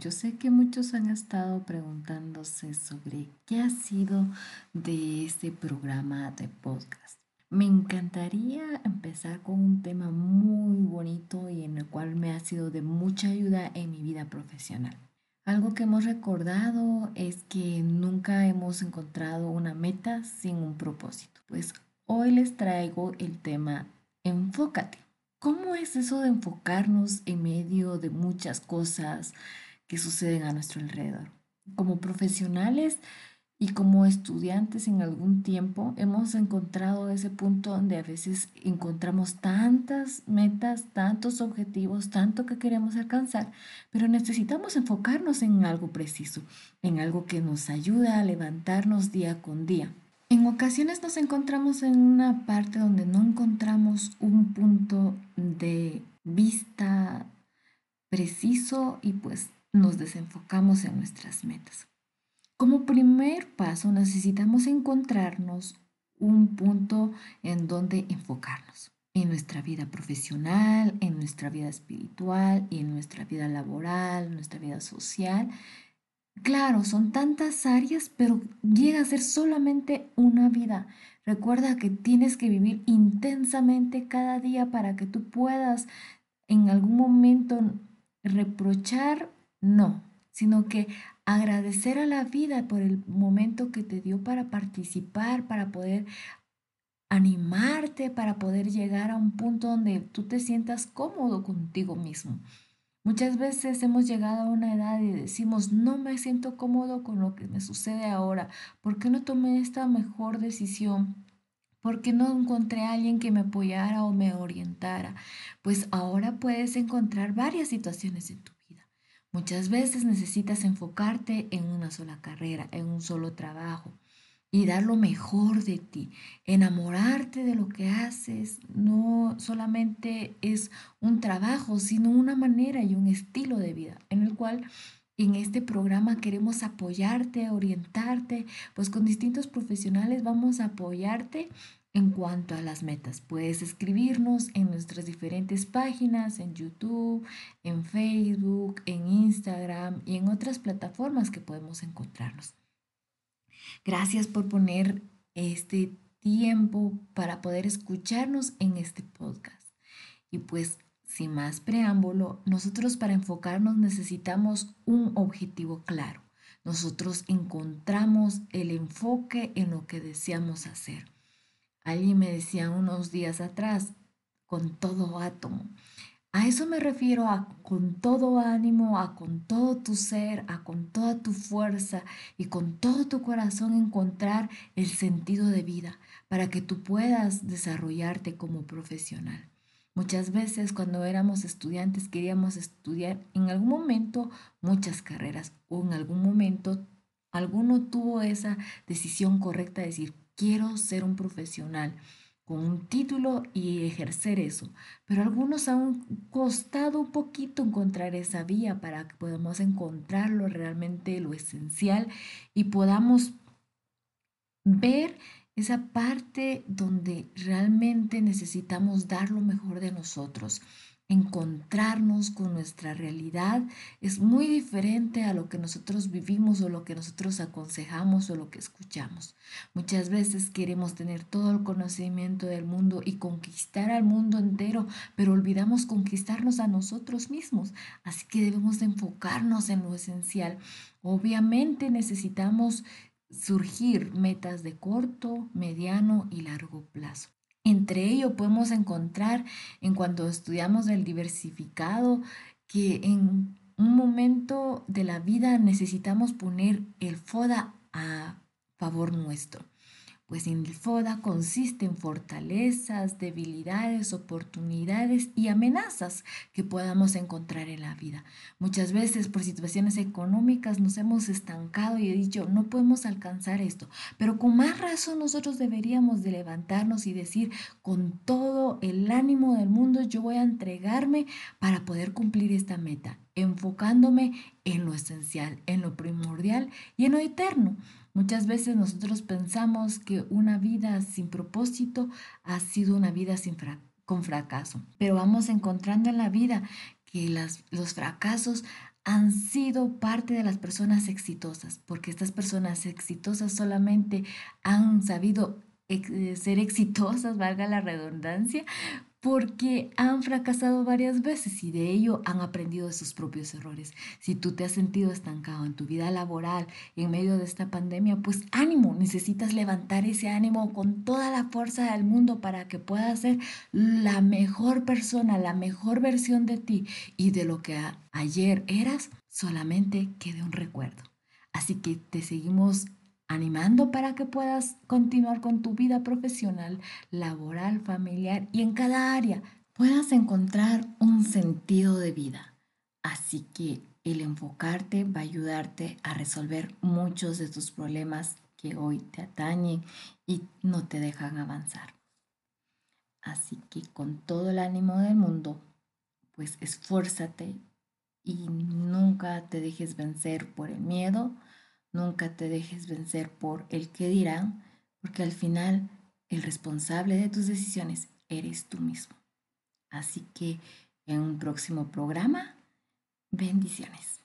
yo sé que muchos han estado preguntándose sobre qué ha sido de este programa de podcast. Me encantaría empezar con un tema muy bonito y en el cual me ha sido de mucha ayuda en mi vida profesional. Algo que hemos recordado es que nunca hemos encontrado una meta sin un propósito. Pues hoy les traigo el tema Enfócate. ¿Cómo es eso de enfocarnos en medio de muchas cosas que suceden a nuestro alrededor? Como profesionales y como estudiantes en algún tiempo hemos encontrado ese punto donde a veces encontramos tantas metas, tantos objetivos, tanto que queremos alcanzar, pero necesitamos enfocarnos en algo preciso, en algo que nos ayuda a levantarnos día con día. En ocasiones nos encontramos en una parte donde no encontramos un punto de vista y pues nos desenfocamos en nuestras metas. Como primer paso necesitamos encontrarnos un punto en donde enfocarnos en nuestra vida profesional, en nuestra vida espiritual y en nuestra vida laboral, nuestra vida social Claro, son tantas áreas, pero llega a ser solamente una vida. Recuerda que tienes que vivir intensamente cada día para que tú puedas en algún momento reprochar, no, sino que agradecer a la vida por el momento que te dio para participar, para poder animarte, para poder llegar a un punto donde tú te sientas cómodo contigo mismo. Muchas veces hemos llegado a una edad y decimos, no me siento cómodo con lo que me sucede ahora, ¿por qué no tomé esta mejor decisión? ¿Por qué no encontré a alguien que me apoyara o me orientara? Pues ahora puedes encontrar varias situaciones en tu vida. Muchas veces necesitas enfocarte en una sola carrera, en un solo trabajo y dar lo mejor de ti. Enamorarte de lo que haces no solamente es un trabajo, sino una manera y un estilo de vida en el cual en este programa queremos apoyarte, orientarte, pues con distintos profesionales vamos a apoyarte en cuanto a las metas. Puedes escribirnos en nuestras diferentes páginas, en YouTube, en Facebook, en Instagram y en otras plataformas que podemos encontrarnos. Gracias por poner este tiempo para poder escucharnos en este podcast. Y pues, sin más preámbulo, nosotros para enfocarnos necesitamos un objetivo claro. Nosotros encontramos el enfoque en lo que deseamos hacer. Alguien me decía unos días atrás, con todo átomo, a eso me refiero a con todo ánimo, a con todo tu ser, a con toda tu fuerza y con todo tu corazón encontrar el sentido de vida para que tú puedas desarrollarte como profesional. Muchas veces cuando éramos estudiantes queríamos estudiar en algún momento muchas carreras o en algún momento alguno tuvo esa decisión correcta de decir, quiero ser un profesional con un título y ejercer eso. Pero algunos han costado un poquito encontrar esa vía para que podamos encontrarlo realmente lo esencial y podamos ver esa parte donde realmente necesitamos dar lo mejor de nosotros encontrarnos con nuestra realidad es muy diferente a lo que nosotros vivimos o lo que nosotros aconsejamos o lo que escuchamos. Muchas veces queremos tener todo el conocimiento del mundo y conquistar al mundo entero, pero olvidamos conquistarnos a nosotros mismos. Así que debemos enfocarnos en lo esencial. Obviamente necesitamos surgir metas de corto, mediano y largo plazo. Entre ello podemos encontrar en cuanto estudiamos el diversificado que en un momento de la vida necesitamos poner el FODA a favor nuestro pues el FODA consiste en fortalezas, debilidades, oportunidades y amenazas que podamos encontrar en la vida. Muchas veces por situaciones económicas nos hemos estancado y he dicho, no podemos alcanzar esto, pero con más razón nosotros deberíamos de levantarnos y decir, con todo el ánimo del mundo yo voy a entregarme para poder cumplir esta meta, enfocándome en lo esencial, en lo primordial y en lo eterno. Muchas veces nosotros pensamos que una vida sin propósito ha sido una vida sin con fracaso, pero vamos encontrando en la vida que los fracasos han sido parte de las personas exitosas, porque estas personas exitosas solamente han sabido ser exitosas, valga la redundancia, porque han fracasado varias veces y de ello han aprendido de sus propios errores. Si tú te has sentido estancado en tu vida laboral en medio de esta pandemia, pues ánimo, necesitas levantar ese ánimo con toda la fuerza del mundo para que puedas ser la mejor persona, la mejor versión de ti y de lo que ayer eras, solamente quede un recuerdo. Así que te seguimos animando para que puedas continuar con tu vida profesional, laboral, familiar y en cada área puedas encontrar un sentido de vida. Así que el enfocarte va a ayudarte a resolver muchos de tus problemas que hoy te atañen y no te dejan avanzar. Así que con todo el ánimo del mundo, pues esfuérzate y nunca te dejes vencer por el miedo, Nunca te dejes vencer por el que dirán, porque al final el responsable de tus decisiones eres tú mismo. Así que en un próximo programa, bendiciones.